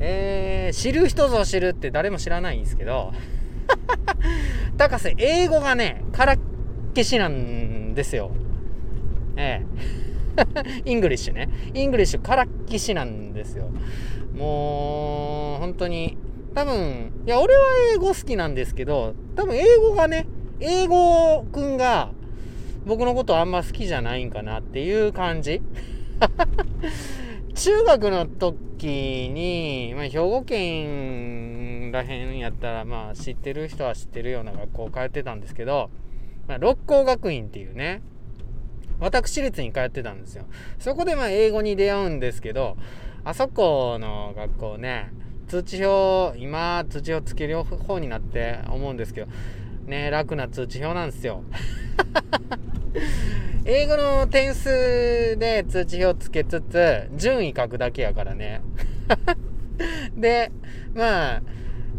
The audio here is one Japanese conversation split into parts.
えー、知る人ぞ知るって誰も知らないんですけど、高瀬、英語がね、からっけしなんですよ。ええ。English ね。 English からっきしなんですよ。もう、本当に、多分、いや、俺は英語好きなんですけど、多分英語がね、英語くんが僕のことあんま好きじゃないんかなっていう感じ。中学の時に、まあ、兵庫県らへんやったら、まあ、知ってる人は知ってるような学校通ってたんですけど、まあ、六甲学院っていうね、私立に通ってたんですよ。そこでまあ英語に出会うんですけど、あそこの学校ね、通知表、今通知表つける方になって思うんですけど、ね、楽な通知表なんですよ。英語の点数で通知表つけつつ、順位書くだけやからね。で、まあ、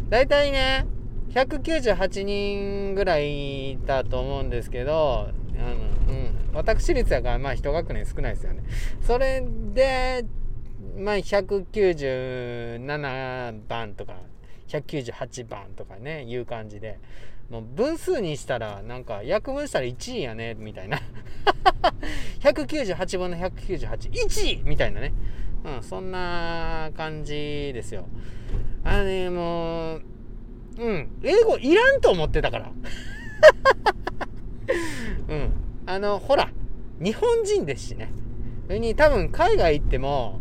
大体ね、198人ぐらいいたと思うんですけど、あの、うん、私立やから、まあ一学年少ないですよね。それで、まあ197番とか、198番とかね、いう感じで、もう分数にしたら、なんか、約分したら1位やね、みたいな。198分の198、1みたいなね。うん、そんな感じですよ。あのね、もう、うん、英語いらんと思ってたから。うん。あの、ほら、日本人ですしね。それに多分海外行っても、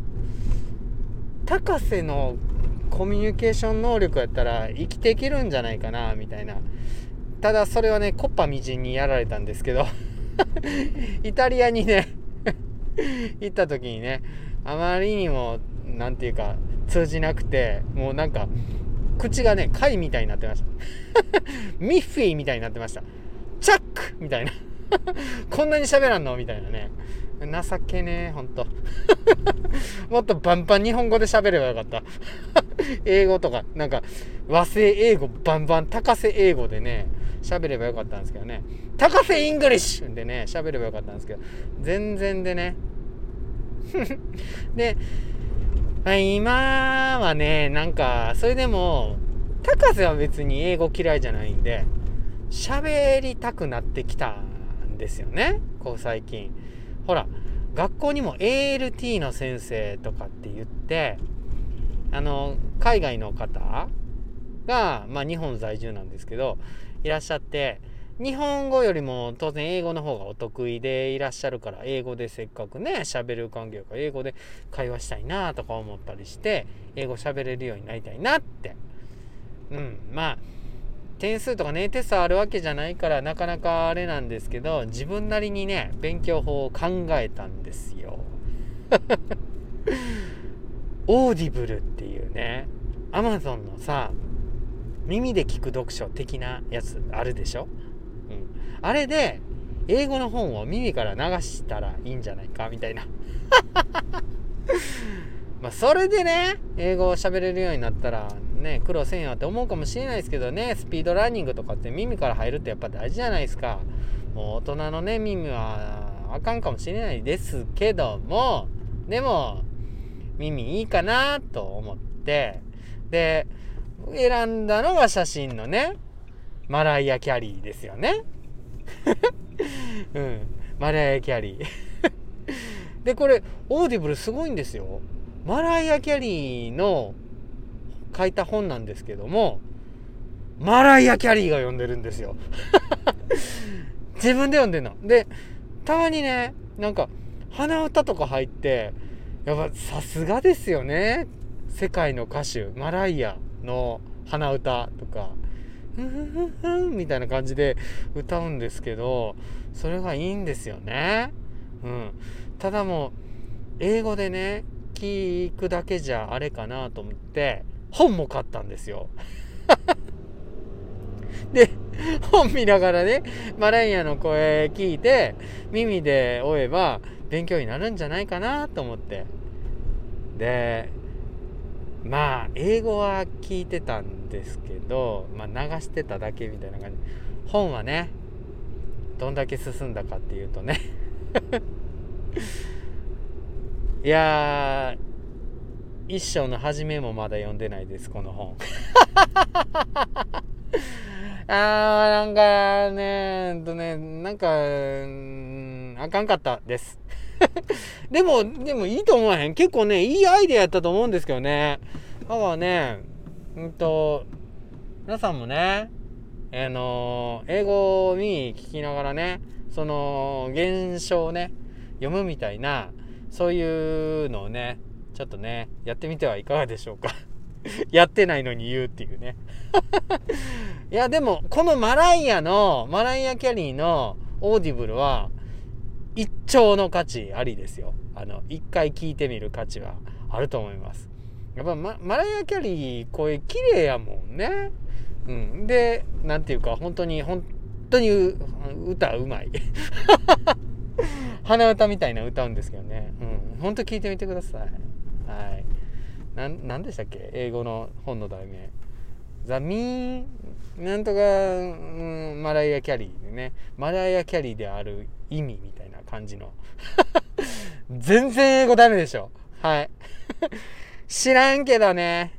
高瀬のコミュニケーション能力やったら生きていけるんじゃないかな、みたいな。ただそれはね、コッパみじんにやられたんですけどイタリアにね行った時にね、あまりにも、なんていうか、通じなくて、もうなんか、口がね、貝みたいになってました。ミッフィーみたいになってました。チャックみたいな こんなに喋らんの？みたいなね。情けねえ、ほんと。もっとバンバン日本語で喋ればよかった。英語とか、なんか、和製英語バンバン、高瀬英語でね、喋ればよかったんですけどね。高瀬 English でね、喋ればよかったんですけど、全然でね。で、今はね、なんか、それでも、高瀬は別に英語嫌いじゃないんで、喋りたくなってきたんですよね。こう最近。ほら、学校にも ALT の先生とかって言って、あの、海外の方が、まあ日本在住なんですけど、いらっしゃって、日本語よりも当然英語の方がお得意でいらっしゃるから、英語でせっかくね、喋る環境か英語で会話したいなとか思ったりして、英語喋れるようになりたいなって。うん、まあ、点数とかね、テストあるわけじゃないからなかなかあれなんですけど、自分なりにね、勉強法を考えたんですよ。Audible っていうね、アマゾンのさ、耳で聞く読書的なやつあるでしょ？うん。あれで、英語の本を耳から流したらいいんじゃないかみたいな。まあ、それでね、英語を喋れるようになったら、ね、苦労せんよって思うかもしれないですけどね、スピードランニングとかって耳から入るってやっぱ大事じゃないですか。もう大人のね、耳はあかんかもしれないですけども、でも、耳いいかなと思って、で、選んだのが写真のね、マライア・キャリーですよね。うん、マライア・キャリー。で、これ、Audible すごいんですよ。マライア・キャリーの書いた本なんですけども、マライア・キャリーが読んでるんですよ。自分で読んでんの。で、たまにね、なんか、鼻歌とか入って、やっぱさすがですよね。世界の歌手、マライアの鼻歌とか、ふんふんふんみたいな感じで歌うんですけど、それがいいんですよね。うん。ただもう、英語でね、聞くだけじゃあれかなと思って、本も買ったんですよ。で、本見ながらね、マライアの声聞いて、耳で追えば勉強になるんじゃないかなと思って。で、まあ、英語は聞いてたんですけど、まあ、流してただけみたいな感じ。本はね、どんだけ進んだかっていうとね。いや一章の初めもまだ読んでないですこの本。あーなんかねうんとねなんかあかんかったです。でもでもいいと思わへん。結構ねいいアイデアやったと思うんですけどね。だからねうんと皆さんもねあの英語に聞きながらねその現象をね読むみたいなそういうのをねちょっとねやってみてはいかがでしょうか。やってないのに言うっていうね。いやでもこのマライアのマライア・キャリーのオーディブルは一丁の価値ありですよ。あの一回聞いてみる価値はあると思います。やっぱママライア・キャリー声綺麗やもんね。うん。でなんていうか本当に本当に歌うまい。鼻歌みたいな歌うんですけどね。うん。本当聞いてみてください。はい。なんなんでしたっけ？英語の本の題名。ザ・ミーンなんとか、うん、マライア・キャリーでね。マライア・キャリーである意味みたいな。感じの。全然英語ダメでしょ。はい。知らんけどね。